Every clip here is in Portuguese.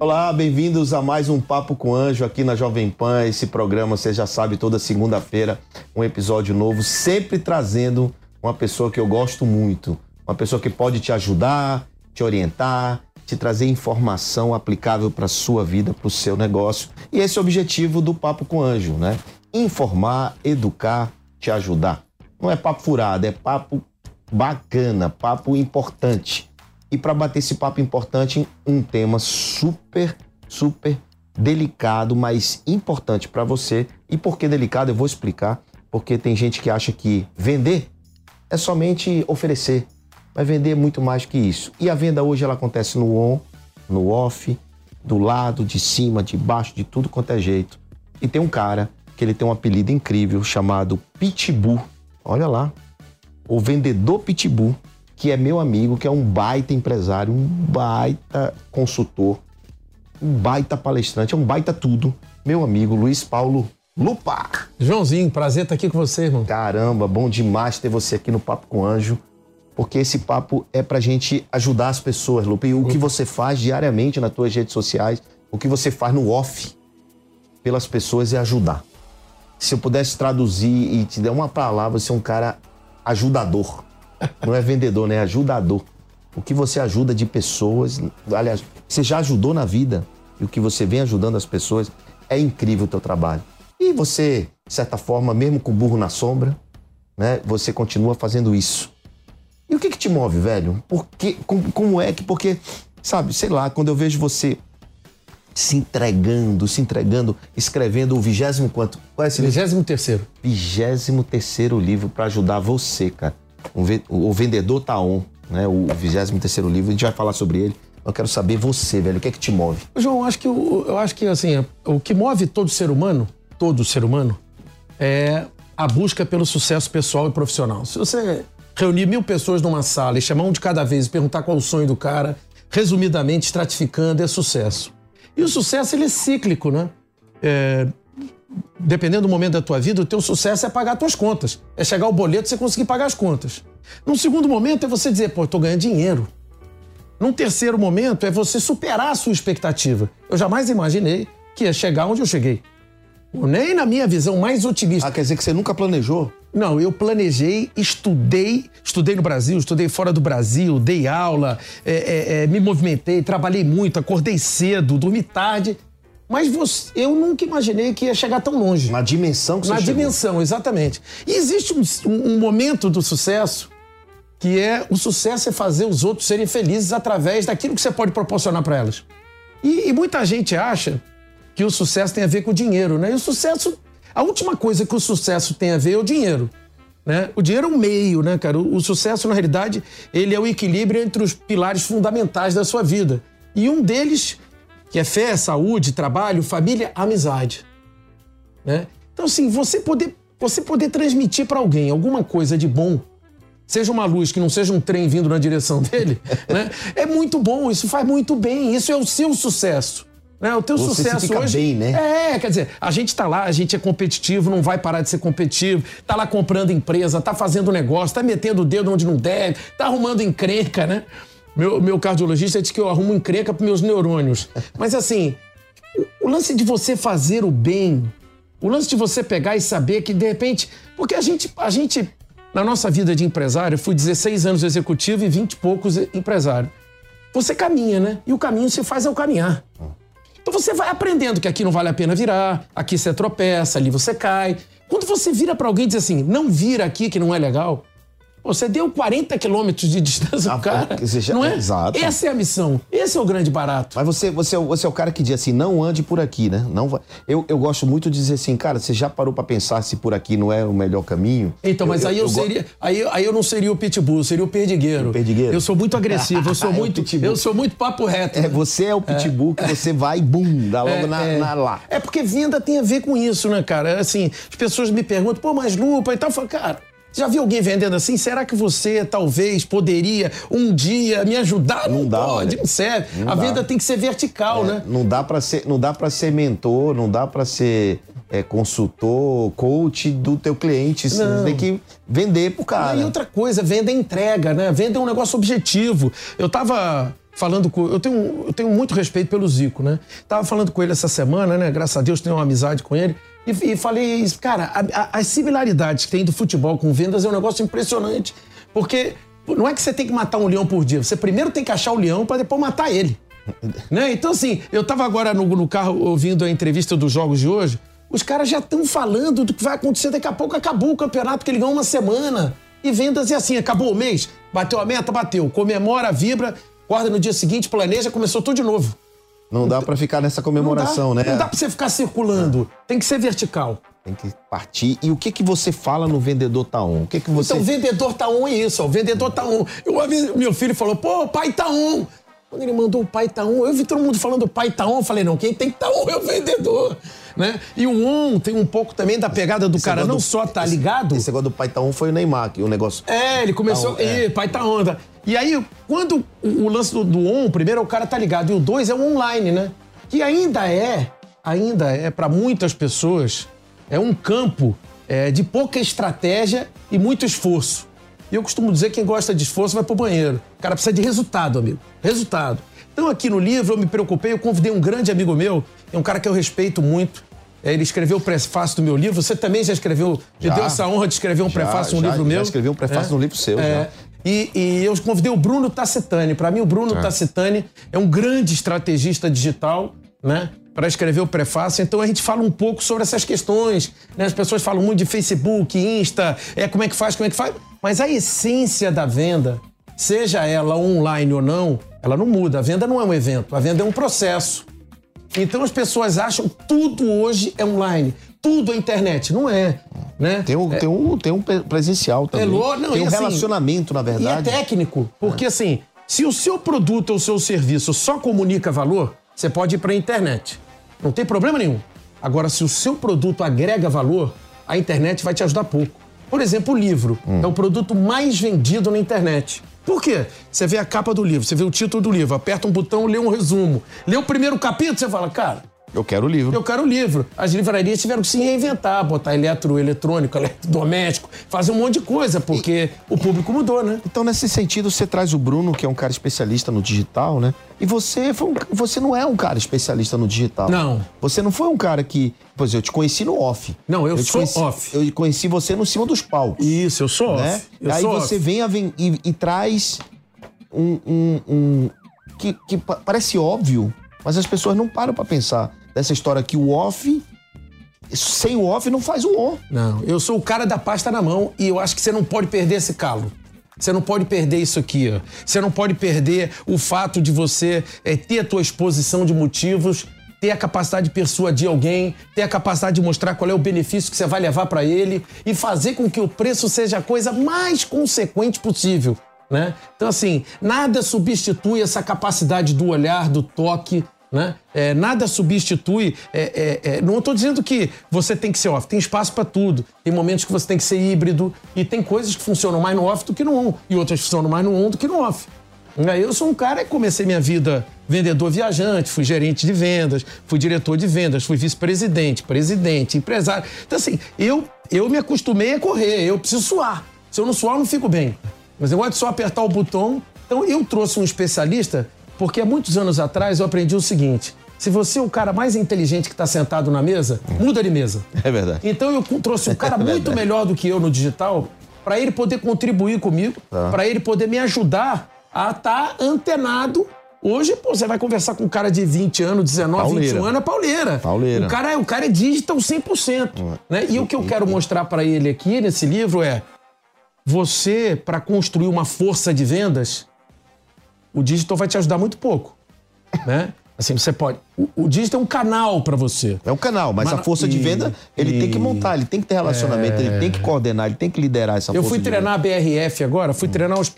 Olá, bem-vindos a mais um Papo com Anjo aqui na Jovem Pan. Esse programa, você já sabe, toda segunda-feira, um episódio novo, sempre trazendo uma pessoa que eu gosto muito, uma pessoa que pode te ajudar, te orientar, te trazer informação aplicável para a sua vida, para o seu negócio. E esse é o objetivo do Papo com Anjo, né? Informar, educar, te ajudar. Não é papo furado, é papo bacana, papo importante. E para bater esse papo importante, um tema super, super delicado, mas importante para você. E por que delicado? Eu vou explicar. Porque tem gente que acha que vender é somente oferecer, mas vender é muito mais que isso. E a venda hoje ela acontece no on, no off, do lado, de cima, de baixo, de tudo quanto é jeito. E tem um cara que ele tem um apelido incrível chamado Pitbull. Olha lá, o vendedor Pitbull que é meu amigo, que é um baita empresário, um baita consultor, um baita palestrante, é um baita tudo. Meu amigo Luiz Paulo Lupa. Joãozinho, prazer estar aqui com você, irmão. Caramba, bom demais ter você aqui no Papo com Anjo, porque esse papo é pra gente ajudar as pessoas, Lupa. E o que você faz diariamente nas tuas redes sociais, o que você faz no off pelas pessoas é ajudar. Se eu pudesse traduzir e te dar uma palavra, você é um cara ajudador. Não é vendedor, né? É ajudador. O que você ajuda de pessoas, aliás, você já ajudou na vida e o que você vem ajudando as pessoas, é incrível o teu trabalho. E você, de certa forma, mesmo com o burro na sombra, né? Você continua fazendo isso. E o que que te move, velho? Porque, como, como é que, porque, sabe, sei lá, quando eu vejo você se entregando, se entregando, escrevendo o vigésimo quanto? Qual é esse Vigésimo terceiro. Vigésimo terceiro livro para ajudar você, cara o Vendedor Tá On, né? O 23 livro, a gente vai falar sobre ele. Eu quero saber você, velho, o que é que te move? João, acho que eu acho que assim, o que move todo ser humano, todo ser humano, é a busca pelo sucesso pessoal e profissional. Se você reunir mil pessoas numa sala e chamar um de cada vez e perguntar qual é o sonho do cara, resumidamente, estratificando, é sucesso. E o sucesso, ele é cíclico, né? É, dependendo do momento da tua vida, o teu sucesso é pagar as tuas contas. É chegar o boleto e você conseguir pagar as contas. Num segundo momento é você dizer, pô, eu tô ganhando dinheiro. Num terceiro momento é você superar a sua expectativa. Eu jamais imaginei que ia chegar onde eu cheguei. Nem na minha visão mais otimista. Ah, quer dizer que você nunca planejou? Não, eu planejei, estudei, estudei no Brasil, estudei fora do Brasil, dei aula, é, é, é, me movimentei, trabalhei muito, acordei cedo, dormi tarde mas você, eu nunca imaginei que ia chegar tão longe. Na dimensão que você Na chegou. dimensão, exatamente. E existe um, um, momento do sucesso que é o sucesso é fazer os outros serem felizes através daquilo que você pode proporcionar para elas. E, e, muita gente acha que o sucesso tem a ver com o dinheiro, né? E o sucesso, a última coisa que o sucesso tem a ver é o dinheiro. Né? O dinheiro é um meio, né, cara? O, o sucesso, na realidade, ele é o equilíbrio entre os pilares fundamentais da sua vida. E um deles que é fé, saúde, trabalho, família, amizade. Né? Então, assim, você poder, você poder transmitir para alguém alguma coisa de bom, seja uma luz que não seja um trem vindo na direção dele, né? é muito bom, isso faz muito bem, isso é o seu sucesso. Né? O teu você sucesso hoje. Bem, né? É, quer dizer, a gente tá lá, a gente é competitivo, não vai parar de ser competitivo, tá lá comprando empresa, tá fazendo negócio, tá metendo o dedo onde não deve, tá arrumando encrenca, né? Meu, meu cardiologista diz que eu arrumo encrenca para meus neurônios. Mas assim, o, lance de você fazer o bem, o lance de você pegar e saber que de repente. Porque a gente, a gente na nossa vida de empresário, eu fui 16 anos executivo e 20 e poucos empresário. Você caminha, né? E o caminho se faz ao caminhar. Então você vai aprendendo que aqui não vale a pena virar, aqui você tropeça, ali você cai. Quando você vira para alguém e diz assim, não vira aqui que não é legal, Você deu 40 quilômetros de distância Ah, pro cara. já- não é? exato. Essa é a missão. Esse é o grande barato. Mas você, você, é o- você é o cara que diz assim, não ande por aqui, né? Não vai. Eu, eu gosto muito de dizer assim, cara, você já parou pra pensar se por aqui não é o melhor caminho? Então, mas aí eu, go- seria. Aí, aí eu não seria o pitbull, eu seria o perdigueiro. O perdigueiro? Eu sou muito agressivo, eu sou É muito. eu sou muito papo reto. É, você é o pitbull que você vai, bum, dá logo na, é, na lá. É porque venda tem a ver com isso, né, cara? É Assim, as pessoas me perguntam, pô, mas lupa e tal. Eu falo, cara, já viu alguém vendendo assim? Será que você talvez poderia um dia me ajudar? Não, Não dá, pode, olha. não serve. Não a dá. venda tem que ser vertical, né? Não dá pra ser, não dá para ser mentor, não dá pra ser é, consultor, coach do teu cliente. Você Não. tem que vender pro cara. E outra coisa, venda é entrega, né? Venda é um negócio objetivo. Eu tava falando com. Eu tenho, eu tenho muito respeito pelo Zico, né? Tava falando com ele essa semana, né? Graças a Deus tenho uma amizade com ele. E, e falei isso, cara, a- a- as similaridades que tem do futebol com vendas é um negócio impressionante. Porque não é que você tem que matar um leão por dia, você primeiro tem que achar o leão para depois matar ele. Né? Então, assim, eu tava agora no, no carro ouvindo a entrevista dos jogos de hoje. Os caras já estão falando do que vai acontecer daqui a pouco. Acabou o campeonato, que ele ganhou uma semana. E vendas é assim: acabou o mês, bateu a meta, bateu. Comemora, vibra, acorda no dia seguinte, planeja, começou tudo de novo. Não dá pra ficar nessa comemoração, não dá, né? Não dá pra você ficar circulando. Tem que ser vertical. Tem que partir. E o que que você fala no vendedor tá on? O que que você Então, o vendedor tá on é isso, ó. O vendedor tá on. Eu, meu filho falou, pô, o pai tá on. Quando ele mandou o pai tá on, eu vi todo mundo falando o pai tá on. Eu falei, não, quem tem que tá on é o vendedor. Né? E o on tem um pouco também da pegada do Esse cara não do- só tá esse- ligado. Esse negócio do pai tá on foi o Neymar, que o negócio. É, ele começou. Tá on, é. Pai tá onda. E aí, quando o, o lance do, do on, primeiro é o cara tá ligado, e o dois é o online, né? Que ainda é, ainda é, para muitas pessoas, é um campo é, de pouca estratégia e muito esforço. E eu costumo dizer que quem gosta de esforço vai pro banheiro. O cara precisa de resultado, amigo. Resultado. Então, aqui no livro, eu me preocupei, eu convidei um grande amigo meu, é um cara que eu respeito muito. É, ele escreveu o prefácio do meu livro. Você também já escreveu, já Já. deu essa honra de escrever um Já, prefácio no já- livro já meu. escrevi um prefácio no livro seu, É. já. E, e eu convidei o Bruno Tacitani. Para mim, o Bruno Tá. Tacitani é um grande estrategista digital, né? Para escrever o prefácio. Então a gente fala um pouco sobre essas questões. Né? As pessoas falam muito de Facebook, Insta, é como é que faz, como é que faz. Mas a essência da venda, seja ela online ou não, ela não muda. A venda não é um evento, a venda é um processo. Então as pessoas acham que tudo hoje é online, tudo é internet. Não é. Né? Tem um, tem um, tem um pre- presencial também. ló- não, tem um assim, relacionamento, na E é verdade. técnico, porque assim, se o seu produto ou o seu serviço só comunica valor, você pode ir para a internet. Não tem problema nenhum. Agora, se o seu produto agrega valor, a internet vai te ajudar pouco. Por exemplo, o livro Hum. é o produto mais vendido na internet. Por quê? Você vê a capa do livro, você vê o título do livro, aperta um botão, lê um resumo. Lê o primeiro capítulo, você fala, cara, Eu quero o livro. eu quero o livro. As livrarias tiveram que se reinventar, botar eletroeletrônico, eletrodoméstico, fazer um monte de coisa, porque o público mudou, né? Então, nesse sentido, você traz o Bruno, que é um cara especialista no digital, né? E você, foi um- você não é um cara especialista no digital. Não. Você não foi um cara que. Pois eu te conheci no off. Não, eu te sou conheci- off. Eu conheci você no cima dos palcos. Isso, eu sou né? off. Eu Aí sou você off. vem a ven- e, e traz um. um- um- que, que pa- parece óbvio, mas as pessoas não param pra pensar dessa história que o off. Sem o off não faz o on. Não, eu sou o cara da pasta na mão e eu acho que você não pode perder esse calo. Você não pode perder isso aqui, ó. Você não pode perder o fato de você eh, ter a tua exposição de motivos, ter a capacidade de persuadir alguém, ter a capacidade de mostrar qual é o benefício que você vai levar para ele e fazer com que o preço seja a coisa mais consequente possível, né? Então assim, nada substitui essa capacidade do olhar, do toque, né? É, nada substitui. é, é, é, não estou dizendo que você tem que ser off, tem espaço para tudo. Tem momentos que você tem que ser híbrido e tem coisas que funcionam mais no off do que no on e outras funcionam mais no on do que no off. Né? Eu sou um cara que comecei minha vida vendedor viajante, fui gerente de vendas, fui diretor de vendas, fui vice-presidente, presidente, empresário. Então, assim, eu, eu me acostumei a correr, eu preciso suar. Se eu não suar, eu não fico bem. Mas eu gosto de só apertar o botão. Então, eu trouxe um especialista porque há muitos anos atrás eu aprendi o seguinte: se você é o cara mais inteligente que está sentado na mesa, muda de mesa. É verdade. Então eu trouxe um cara muito melhor do que eu no digital para ele poder contribuir comigo, Tá. para ele poder me ajudar a estar antenado Hoje, pô, você vai conversar com um cara de 20 anos, 19, Pauleira. 21 anos, é pauleira. Pauleira. O cara é, o cara é digital 100%. Né? E o que eu quero mostrar para ele aqui nesse livro é você, para construir uma força de vendas, o digital vai te ajudar muito pouco. Né? Assim, você pode. O, o digital é um canal para você. É um canal, mas, Mas a força de e- venda, ele tem que e- montar, ele tem que ter relacionamento, ele tem que coordenar, ele tem que liderar essa Eu força fui de treinar a BRF agora, fui treinar os,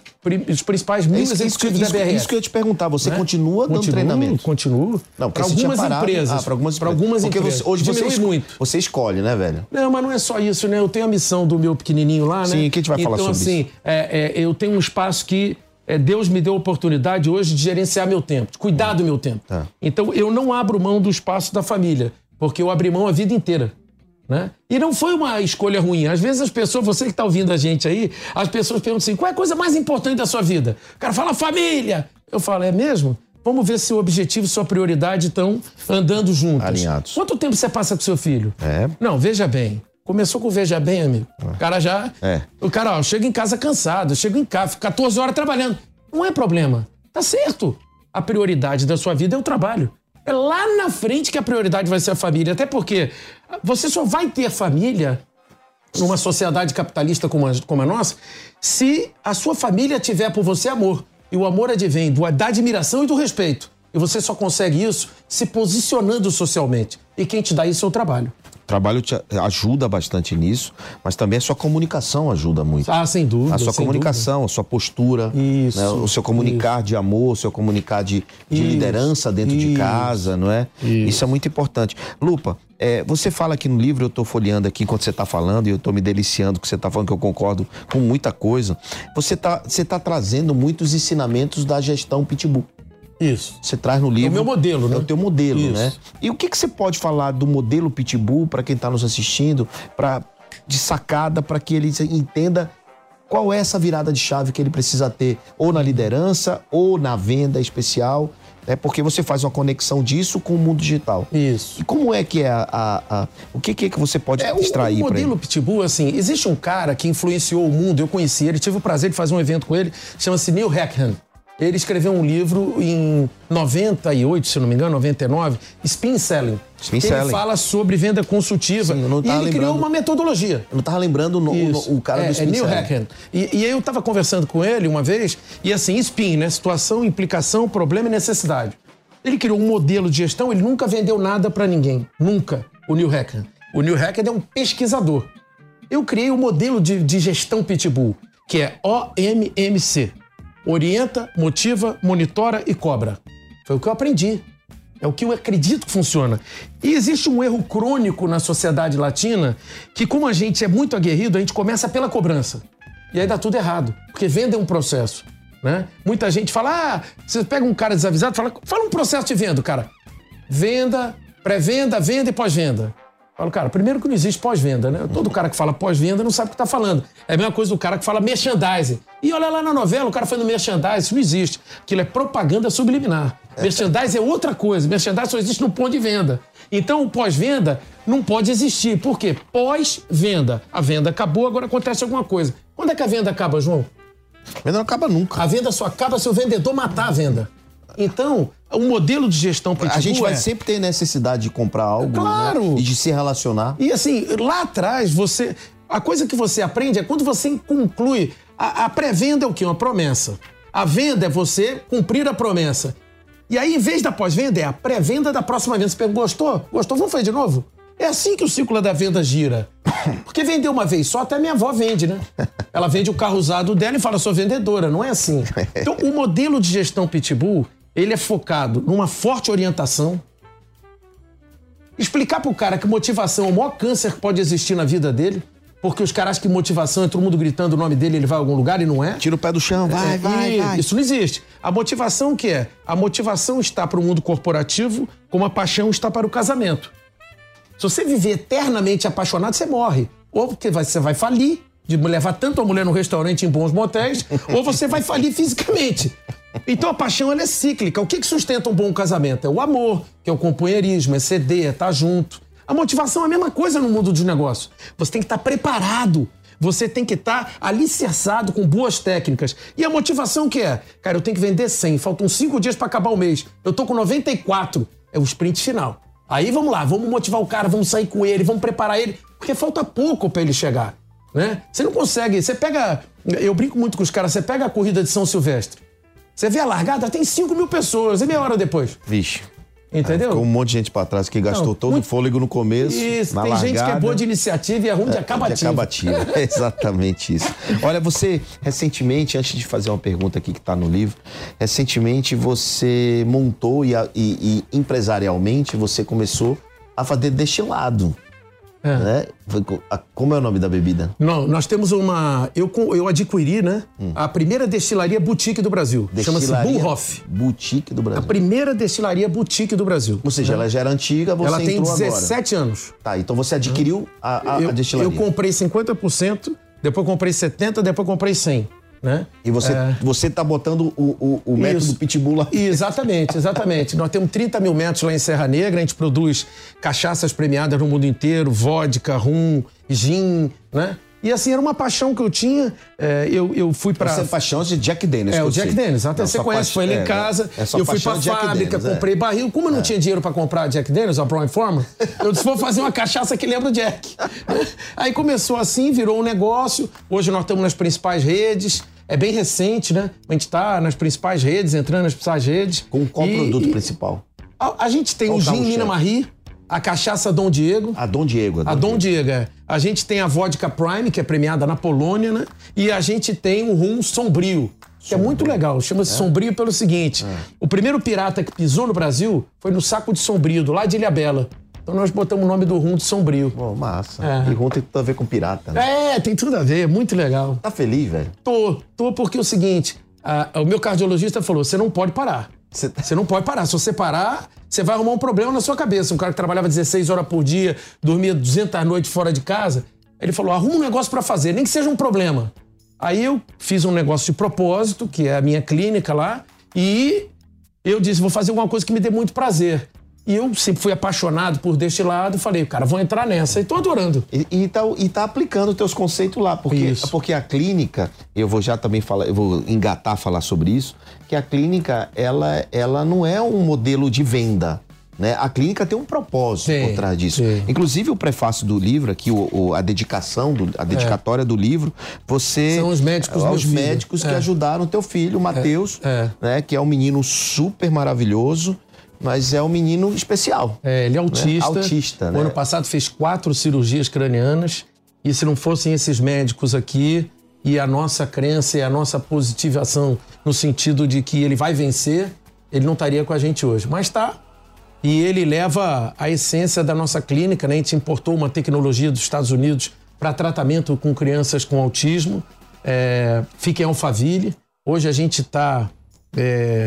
os principais mil. É isso, isso, executivos isso, da BRF. isso que eu ia te perguntar, você né? continua dando Continuo, treinamento? Continuo. Não, porque para algumas parado. empresas. Ah, para algumas Pra empresas. algumas porque empresas. Você, hoje você, esco- muito. você escolhe, né, velho? Não, mas não é só isso, né? Eu tenho a missão do meu pequenininho lá, né? Sim, que a gente vai falar então, sobre assim, é, é, eu tenho um espaço que é, Deus me deu a oportunidade hoje de gerenciar meu tempo, de cuidar do meu tempo. Tá. Então, eu não abro mão do espaço da família, porque eu abri mão a vida inteira. Né? E não foi uma escolha ruim. Às vezes as pessoas, você que está ouvindo a gente aí, as pessoas perguntam assim: qual é a coisa mais importante da sua vida? O cara fala família. Eu falo, é mesmo? Vamos ver se o objetivo e sua prioridade estão andando juntos. Alinhados. Quanto tempo você passa com seu filho? É. Não, veja bem. Começou com veja bem, amigo. O cara já. É. O cara, ó, chega em casa cansado, chega em casa, fica 14 horas trabalhando. Não é problema. Tá certo. A prioridade da sua vida é o trabalho. É lá na frente que a prioridade vai ser a família. Até porque você só vai ter família numa sociedade capitalista como a, como a nossa se a sua família tiver por você amor. E o amor advém do- da admiração e do respeito. E você só consegue isso se posicionando socialmente. E quem te dá isso é o trabalho. O trabalho te ajuda bastante nisso, mas também a sua comunicação ajuda muito. Ah, sem dúvida. A sua comunicação, a sua postura, Isso, né? o seu comunicar de amor, o seu comunicar de, de Isso, liderança dentro de isso, casa, não é? Isso. é muito importante. Lupa, é, você fala aqui no livro, eu estou folheando aqui enquanto você está falando e eu estou me deliciando com você está falando, que eu concordo com muita coisa. Você está você tá trazendo muitos ensinamentos da gestão Pitbull. Isso. Você traz no livro. meu modelo, né? É o teu modelo, Isso. né? E o que, que você pode falar do modelo Pitbull para quem está nos assistindo, para de sacada, para que ele entenda qual é essa virada de chave que ele precisa ter, ou na liderança, ou na venda especial, né? Porque você faz uma conexão disso com o mundo digital. Isso. E como é que é a. a- a- o que, que é que você pode É, o, extrair o para ele? modelo Pitbull, assim, existe um cara que influenciou o mundo, eu conheci ele, tive o prazer de fazer um evento com ele, chama-se Neil Hackham. Ele escreveu um livro em 98, se não me engano, 99, Spin Selling. Spin Selling. Ele fala sobre venda consultiva. Sim, e ele criou lembrando. uma metodologia. Eu não tava lembrando o, no- o, cara é, do é Spin Neil Selling. Hackham. E, e aí eu tava conversando com ele uma vez, e assim, SPIN, né? Situação, implicação, problema e necessidade. Ele criou um modelo de gestão, ele nunca vendeu nada pra ninguém. Nunca. O Neil Hackham. O Neil Hackham é um pesquisador. Eu criei o modelo de, de gestão Pitbull, que é OMMC. Orienta, motiva, monitora e cobra. Foi o que eu aprendi. É o que eu acredito que funciona. E existe um erro crônico na sociedade latina que, como a gente é muito aguerrido, a gente começa pela cobrança. E aí dá tudo errado. Porque venda é um processo. Né? Muita gente fala: ah, você pega um cara desavisado, fala, fala um processo de venda, cara. Venda, pré-venda, venda e pós-venda. Falo, cara, primeiro que não existe pós-venda, né? Todo cara que fala pós-venda não sabe o que tá falando. É a mesma coisa do cara que fala merchandising. E olha lá na novela, o cara falando merchandising, isso não existe. Aquilo é propaganda subliminar. Merchandising é outra coisa. Merchandising só existe no ponto de venda. Então, o pós-venda não pode existir. Por quê? Pós-venda. A venda acabou, agora acontece alguma coisa. Quando é que a venda acaba, João? Mas não acaba nunca. A venda só acaba se o vendedor matar a venda. Então, o modelo de gestão Pitbull A gente vai é- sempre ter necessidade de comprar algo Claro. né? e de se relacionar. E assim, lá atrás, você. A coisa que você aprende é quando você conclui. A, a pré-venda é o quê? Uma promessa. A venda é você cumprir a promessa. E aí, em vez da pós-venda, é a pré-venda da próxima venda. Você pergunta, gostou? Gostou? Vamos fazer de novo? É assim que o ciclo da venda gira. Porque vender uma vez só, até minha avó vende, né? Ela vende o carro usado dela e fala, sou vendedora. Não é assim. Então, o modelo de gestão Pitbull, ele é focado numa forte orientação, explicar pro cara que motivação é o maior câncer que pode existir na vida dele, porque os caras acham que motivação é todo mundo gritando o nome dele, ele vai a algum lugar e não é. Tira o pé do chão, vai, É, vai, vai. Isso não existe. A motivação o que é? A motivação está para o mundo corporativo como a paixão está para o casamento. Se você viver eternamente apaixonado, você morre. Ou porque você vai falir de levar tanto a mulher no restaurante em bons motéis, ou você vai falir fisicamente. Então a paixão é cíclica. O que, que sustenta um bom casamento? É o amor, que é o companheirismo, é ceder, é estar junto. A motivação é a mesma coisa no mundo dos negócios. Você tem que estar preparado. Você tem que estar alicerçado com boas técnicas. E a motivação que é? Cara, eu tenho que vender 100, faltam 5 dias para acabar o mês. Eu tô com 94. É o sprint final. Aí vamos lá, vamos motivar o cara, vamos sair com ele, vamos preparar ele, porque falta pouco para ele chegar, né? Você não consegue, você pega, eu brinco muito com os caras, você pega a corrida de São Silvestre, você vê a largada, tem 5 mil pessoas, e meia hora depois. Vixe. Entendeu? Ficou um monte de gente pra trás que gastou Não, todo muito- o fôlego no começo. Isso, na tem gente que é largada. boa de iniciativa e é ruim de acabativa. De acabativa. É exatamente isso. Olha, você, recentemente, antes de fazer uma pergunta aqui que está no livro, recentemente você montou e, e- e empresarialmente você começou a fazer destilado. É. Né? A- Como é o nome da bebida? Não, nós temos uma. Eu, eu adquiri, né? A primeira destilaria boutique do Brasil. Chama-se Hum. Bullhoff. Boutique do A Brasil. primeira destilaria boutique do Brasil. Ou seja, ela já era antiga, você Ela tem entrou 17 anos. agora. Tá, então você adquiriu a, a, a eu, destilaria. eu comprei 50%, depois comprei 70%, depois comprei 100%. Né? E você, É. você tá botando o, o, o método Isso. pitbull lá. Exatamente, exatamente. Nós temos 30 mil metros lá em Serra Negra, a gente produz cachaças premiadas no mundo inteiro, vodka, rum, gin, né? E assim, era uma paixão que eu tinha. é, eu, eu fui para Você é paixão de Jack Daniels. É, o Jack. Daniels. Até você conhece, paixão- foi lá é, em casa. é eu fui pra é fábrica, Daniels, é. comprei barril. Como eu não tinha dinheiro pra comprar Jack Daniels, a Brown Forman, eu disse, vou fazer uma cachaça que lembra o Jack. Aí começou assim, virou um negócio. Hoje nós estamos nas principais redes. É bem recente, né? A gente tá nas principais redes, entrando nas principais redes. Com qual E- produto e principal? A, a gente tem Qual o gin Nina? Marie, a cachaça Dom Diego. A Dom Diego. A Dom Diego, é. A gente tem a vodka Prime, que é premiada na Polônia, né? E a gente tem o rum sombrio, que é muito legal. Chama-se sombrio pelo seguinte: o primeiro pirata que pisou no Brasil foi no saco de sombrio, do lado de Ilhabela. Então nós botamos o nome do rum de sombrio. Pô, massa. É. E rum tem tudo a ver com pirata, né? É, tem tudo a ver, muito legal. Tá feliz, velho? Tô, tô porque é o seguinte: a- o meu cardiologista falou: você não pode parar. Você tá- Você não pode parar. Se você parar, você vai arrumar um problema na sua cabeça. Um cara que trabalhava 16 horas por dia, dormia 200 noites fora de casa. Ele falou: arruma um negócio pra fazer, nem que seja um problema. Aí eu fiz um negócio de propósito, que é a minha clínica lá, e eu disse: vou fazer alguma coisa que me dê muito prazer. E eu sempre fui apaixonado por destilado falei, cara, vou entrar nessa. E tô adorando. E, e, tá, e tá aplicando os teus conceitos lá, porque, Isso. porque a clínica, eu vou já também falar, eu vou engatar falar sobre isso, que a clínica, ela, ela não é um modelo de venda. Né? A clínica tem um propósito Tem, por trás disso. tem. Inclusive o prefácio do livro, aqui, o, o- a dedicação, do- a dedicatória do livro, você. São os médicos do Os meu filho. médicos que É. ajudaram o teu filho, o Matheus, é. né? Que é um menino super maravilhoso, mas é um menino especial. É, ele é autista. Autista, O né? ano passado fez quatro cirurgias cranianas. E se não fossem esses médicos aqui e a nossa crença e a nossa positivação no sentido de que ele vai vencer, ele não estaria com a gente hoje. Mas tá. E ele leva a essência da nossa clínica, né? A gente importou uma tecnologia dos Estados Unidos para tratamento com crianças com autismo. É, fica em Alphaville. Hoje a gente está.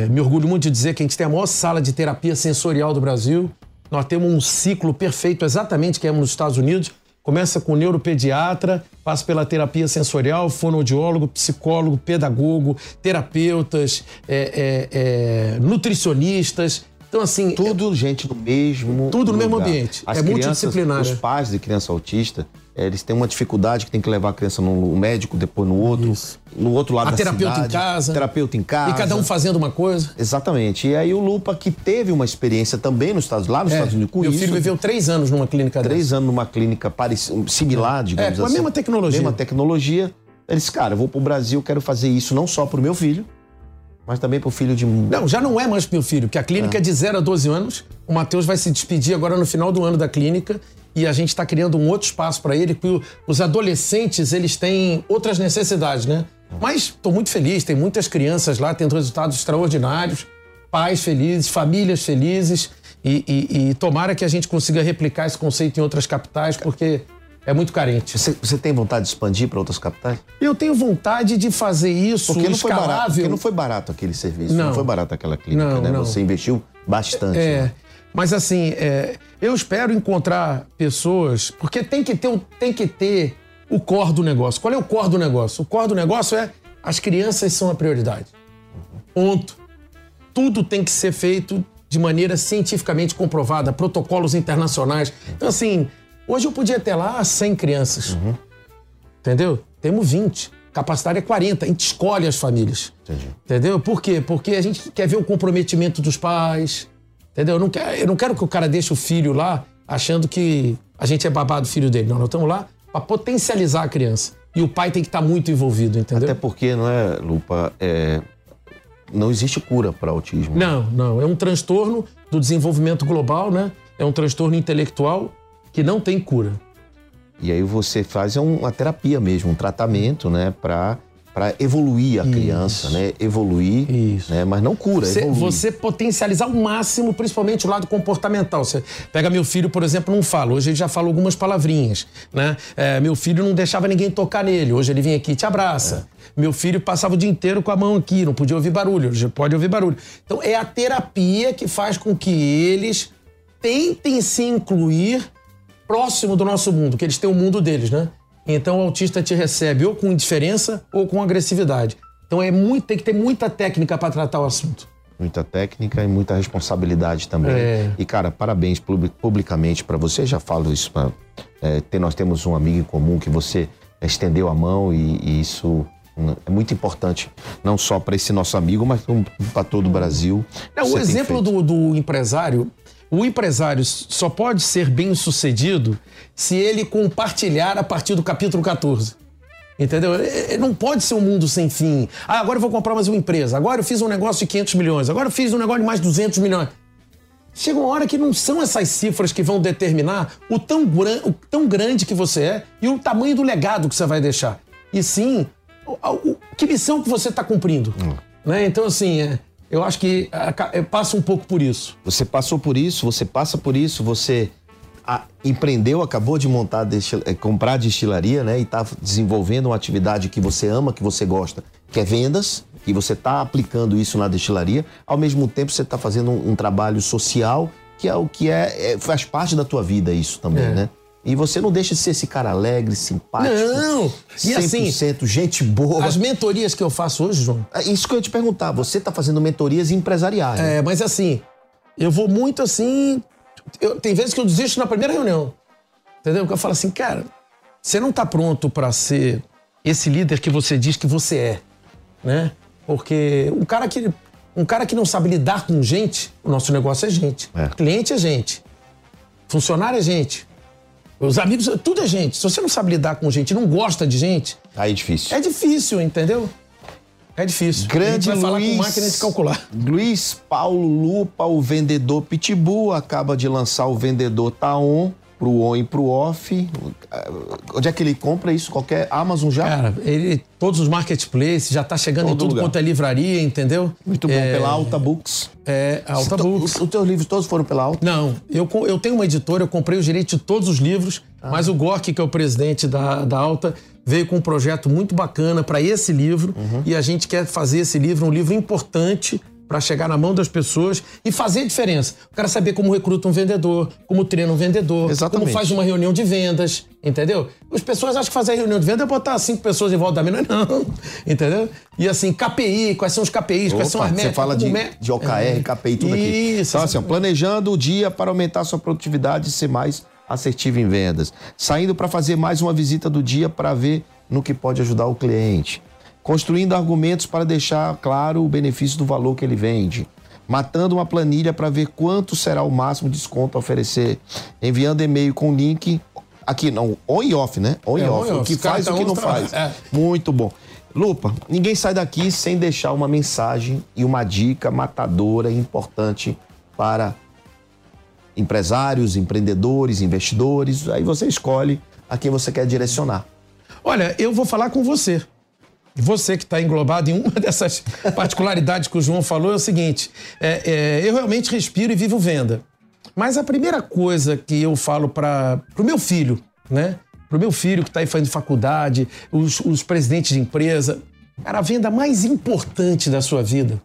Me orgulho muito de dizer que a gente tem a maior sala de terapia sensorial do Brasil. Nós temos um ciclo perfeito, exatamente que é nos Estados Unidos. Começa com neuropediatra, passa pela terapia sensorial, fonoaudiólogo, psicólogo, pedagogo, terapeutas, é, é, é, nutricionistas. Então, assim, Tudo gente no mesmo Tudo no mesmo ambiente. As É crianças, multidisciplinar, Os né? pais de criança autista, eles têm uma dificuldade que tem que levar a criança num médico, depois no outro, Isso. no outro lado a da terapeuta cidade. em casa. Terapeuta em casa. E cada um fazendo uma coisa. Exatamente. E aí o Lupa, que teve uma experiência também nos Estados, lá nos É, Estados Unidos com meu isso. filho viveu três anos numa clínica dessa. três anos numa clínica parec- similar, digamos É, com a assim. mesma tecnologia. Mesma tecnologia. Ele disse, cara, eu vou pro Brasil, quero fazer isso não só pro meu filho, mas também pro filho de... Não, já não é mais meu filho, porque a clínica é de 0 a 12 anos. O Matheus vai se despedir agora no final do ano da clínica e a gente está criando um outro espaço para ele, porque o- os adolescentes, eles têm outras necessidades, né? Mas estou muito feliz, tem muitas crianças lá, tendo resultados extraordinários, pais felizes, famílias felizes e, e- e tomara que a gente consiga replicar esse conceito em outras capitais, porque é muito carente. Você, você tem vontade de expandir para outras capitais? Eu tenho vontade de fazer isso Porque não, foi barato, escalável. porque não foi barato aquele serviço, não, Não. foi barato aquela clínica, Não, né? não. Você investiu bastante. É, né? mas assim, é, eu espero encontrar pessoas, porque tem que ter, o- tem que ter o core do negócio. Qual é o core do negócio? O core do negócio é as crianças são a prioridade. Ponto. Tudo tem que ser feito de maneira cientificamente comprovada, protocolos internacionais. Então, assim, hoje eu podia ter lá 100 crianças. Entendeu? Temos 20. Capacidade é 40. A gente escolhe as famílias. Entendi. Entendeu? Por quê? Porque a gente quer ver o comprometimento dos pais. Entendeu? Eu não quero, eu não quero que o cara deixe o filho lá achando que a gente é babado do filho dele. Não, nós estamos lá para potencializar a criança. E o pai tem que estar muito envolvido, entendeu? Até porque, não é, Lupa, é, não existe cura para autismo. Não, não. É um transtorno do desenvolvimento global, né? É um transtorno intelectual que não tem cura. E aí você faz uma terapia mesmo, um tratamento, né, para para evoluir a criança, né? Evoluir, Isso. né? Mas não cura, Você, evoluir. você potencializar ao máximo, principalmente o lado comportamental. Você pega meu filho, por exemplo, não fala. Hoje ele já fala algumas palavrinhas, né? É, meu filho não deixava ninguém tocar nele. Hoje ele vem aqui e te abraça. Meu filho passava o dia inteiro com a mão aqui, não podia ouvir barulho. Hoje pode ouvir barulho. Então é a terapia que faz com que eles tentem se incluir próximo do nosso mundo, que eles têm o mundo deles, né? Então o autista te recebe ou com indiferença ou com agressividade. Então é muito, tem que ter muita técnica para tratar o assunto. Muita técnica e muita responsabilidade também. É. E, cara, parabéns publi- publicamente para você. Já falo isso. Pra, é, nós temos um amigo em comum que você estendeu a mão e, e isso hum, é muito importante. Não só para esse nosso amigo, mas para todo o Brasil. Não, Você o exemplo do, do empresário, o empresário só pode ser bem sucedido se ele compartilhar a partir do capítulo 14. Entendeu? É- Não pode ser um mundo sem fim. Ah, agora eu vou comprar mais uma empresa. Agora eu fiz um negócio de 500 milhões. Agora eu fiz um negócio de mais 200 milhões. Chega uma hora que não são essas cifras que vão determinar o tão, gran- o tão grande que você é e o tamanho do legado que você vai deixar. E sim, o- o- que missão que você está cumprindo. Né? Então, assim, é, eu acho que é, passa um pouco por isso. Você passou por isso, você passa por isso, você ah, empreendeu, acabou de montar, destil- eh, comprar destilaria, né? E está desenvolvendo uma atividade que você ama, que você gosta, que é vendas, e você está aplicando isso na destilaria. Ao mesmo tempo, você está fazendo um, um trabalho social, que é o que é, é- faz parte da tua vida isso também, É. né? E você não deixa de ser esse cara alegre, simpático. Não! E assim, 100% gente boa. as mentorias que eu faço hoje, João, É Isso que eu ia te perguntar. Você está fazendo mentorias empresariais. É, mas assim, eu vou muito assim. eu- tem vezes que eu desisto na primeira reunião. Entendeu? Porque eu falo assim, cara, você não tá pronto para ser esse líder que você diz que você é, né? Porque um cara que um cara que não sabe lidar com gente, o nosso negócio é gente. É. Cliente é gente. Funcionário é gente. Os amigos, tudo é gente. Se você não sabe lidar com gente, não gosta de gente, Aí é difícil. é difícil, entendeu? É difícil. Grande a gente vai falar Luiz, com máquina de calcular. Luiz Paulo Lupa, o vendedor Pitbull, acaba de lançar o vendedor Taon pro on e pro off. Onde é que ele compra isso? Qualquer Amazon já? Cara, ele, todos os marketplaces, já tá chegando em Todo tudo lugar. quanto é livraria, entendeu? Muito bom, é, pela Alta Books. É, Alta To- Books. Os, teus livros todos foram pela Alta? Não, eu, eu tenho uma editora, eu comprei os direitos de todos os livros, Ah. mas o Gork, que é o presidente da, da Alta, veio com um projeto muito bacana para esse livro Uhum. e a gente quer fazer esse livro um livro importante para chegar na mão das pessoas e fazer a diferença. O cara saber como recruta um vendedor, como treina um vendedor, Exatamente. como faz uma reunião de vendas, entendeu? As pessoas acham que fazer reunião de venda é botar cinco pessoas em volta da mesa, não, entendeu? E assim, KPI, quais são os KPIs, quais são Opa, as metas. você fala de, é- de OKR, KPI, tudo aqui. Isso, Então, assim, planejando o dia para aumentar sua produtividade e ser mais assertivo em vendas. Saindo para fazer mais uma visita do dia para ver no que pode ajudar o cliente. Construindo argumentos para deixar claro o benefício do valor que ele vende. Matando uma planilha para ver quanto será o máximo desconto a oferecer. Enviando e-mail com link. Aqui, não, on e off, né? On e É, on off. e O que faz e o que não faz. É. Muito bom. Lupa, ninguém sai daqui sem deixar uma mensagem e uma dica matadora e importante para empresários, empreendedores, investidores. Aí você escolhe a quem você quer direcionar. Olha, eu vou falar com você. Você que está englobado em uma dessas particularidades que o João falou é o seguinte: é, é, eu realmente respiro e vivo venda. Mas a primeira coisa que eu falo para o meu filho, né? Para o meu filho que está aí fazendo faculdade, os, os presidentes de empresa, cara, a venda mais importante da sua vida,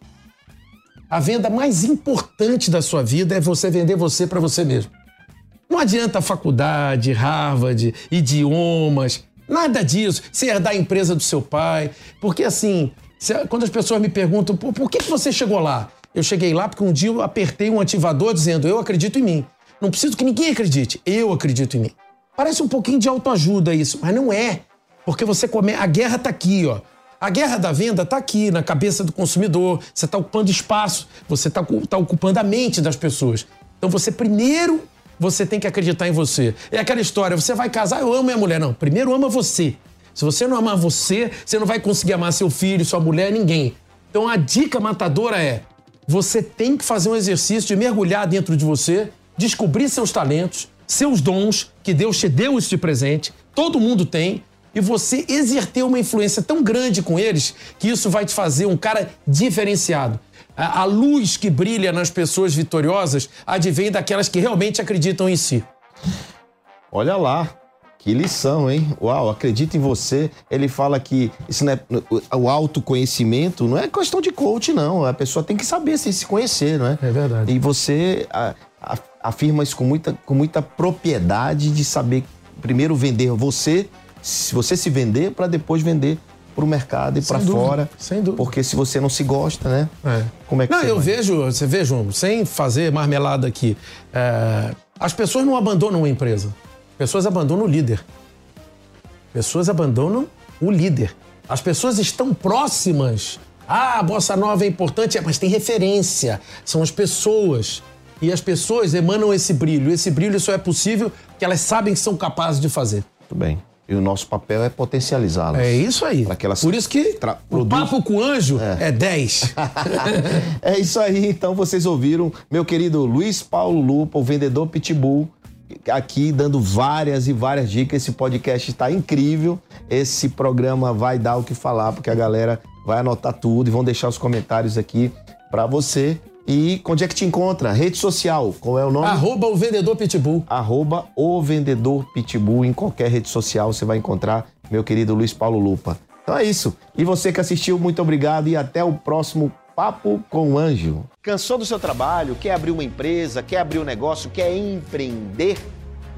a venda mais importante da sua vida é você vender você para você mesmo. Não adianta faculdade, Harvard, idiomas, nada disso. Você herdar a empresa do seu pai. Porque assim, se- quando as pessoas me perguntam, "Pô, por que, que você chegou lá? Eu cheguei lá porque um dia eu apertei um ativador dizendo, eu acredito em mim. Não preciso que ninguém acredite, eu acredito em mim. Parece um pouquinho de autoajuda isso, mas não é. Porque você come... a guerra está aqui, ó. A guerra da venda está aqui, na cabeça do consumidor. Você está ocupando espaço, você está tá ocupando a mente das pessoas. Então você primeiro você tem que acreditar em você. É aquela história, você vai casar, eu amo minha mulher. Não, primeiro ama você. Se você não amar você, você não vai conseguir amar seu filho, sua mulher, ninguém. Então a dica matadora é: você tem que fazer um exercício de mergulhar dentro de você, descobrir seus talentos, seus dons, que Deus te deu este presente, todo mundo tem, e você exercer uma influência tão grande com eles que isso vai te fazer um cara diferenciado. A, a luz que brilha nas pessoas vitoriosas advém daquelas que realmente acreditam em si. Olha lá, que lição, hein? Uau, acredita em você. Ele fala que isso não é, o autoconhecimento não é questão de coach, não. A pessoa tem que saber se, se conhecer, não é? É verdade. E você a, a, afirma isso com muita, com muita propriedade de saber primeiro vender você, se você se vender para depois vender para o mercado e para fora. Sem dúvida. Porque se você não se gosta, né? É. Como é que Não, eu vai? vejo, você João, sem fazer marmelada aqui, é, as pessoas não abandonam uma empresa. Pessoas abandonam o líder. Pessoas abandonam o líder. As pessoas estão próximas. Ah, a bossa nova é importante, é, mas tem referência. São as pessoas. E as pessoas emanam esse brilho. Esse brilho só é possível porque elas sabem que são capazes de fazer. Muito bem. E o nosso papel é potencializá-los. É isso aí. Para que elas Por isso que o papo com o anjo é, 10. é isso aí, então vocês ouviram meu querido Luiz Paulo Lupa, o vendedor Pitbull, aqui dando várias e várias dicas. Esse podcast está incrível. Esse programa vai dar o que falar, porque a galera vai anotar tudo e vão deixar os comentários aqui para você. E onde é que te encontra? Rede social, qual é o nome? Arroba o vendedor pitbull. arroba o vendedor pitbull em qualquer rede social você vai encontrar meu querido Luiz Paulo Lupa. Então é isso. E você que assistiu, muito obrigado e até o próximo Papo com o Anjo. Cansou do seu trabalho? Quer abrir uma empresa? Quer abrir um negócio? Quer empreender?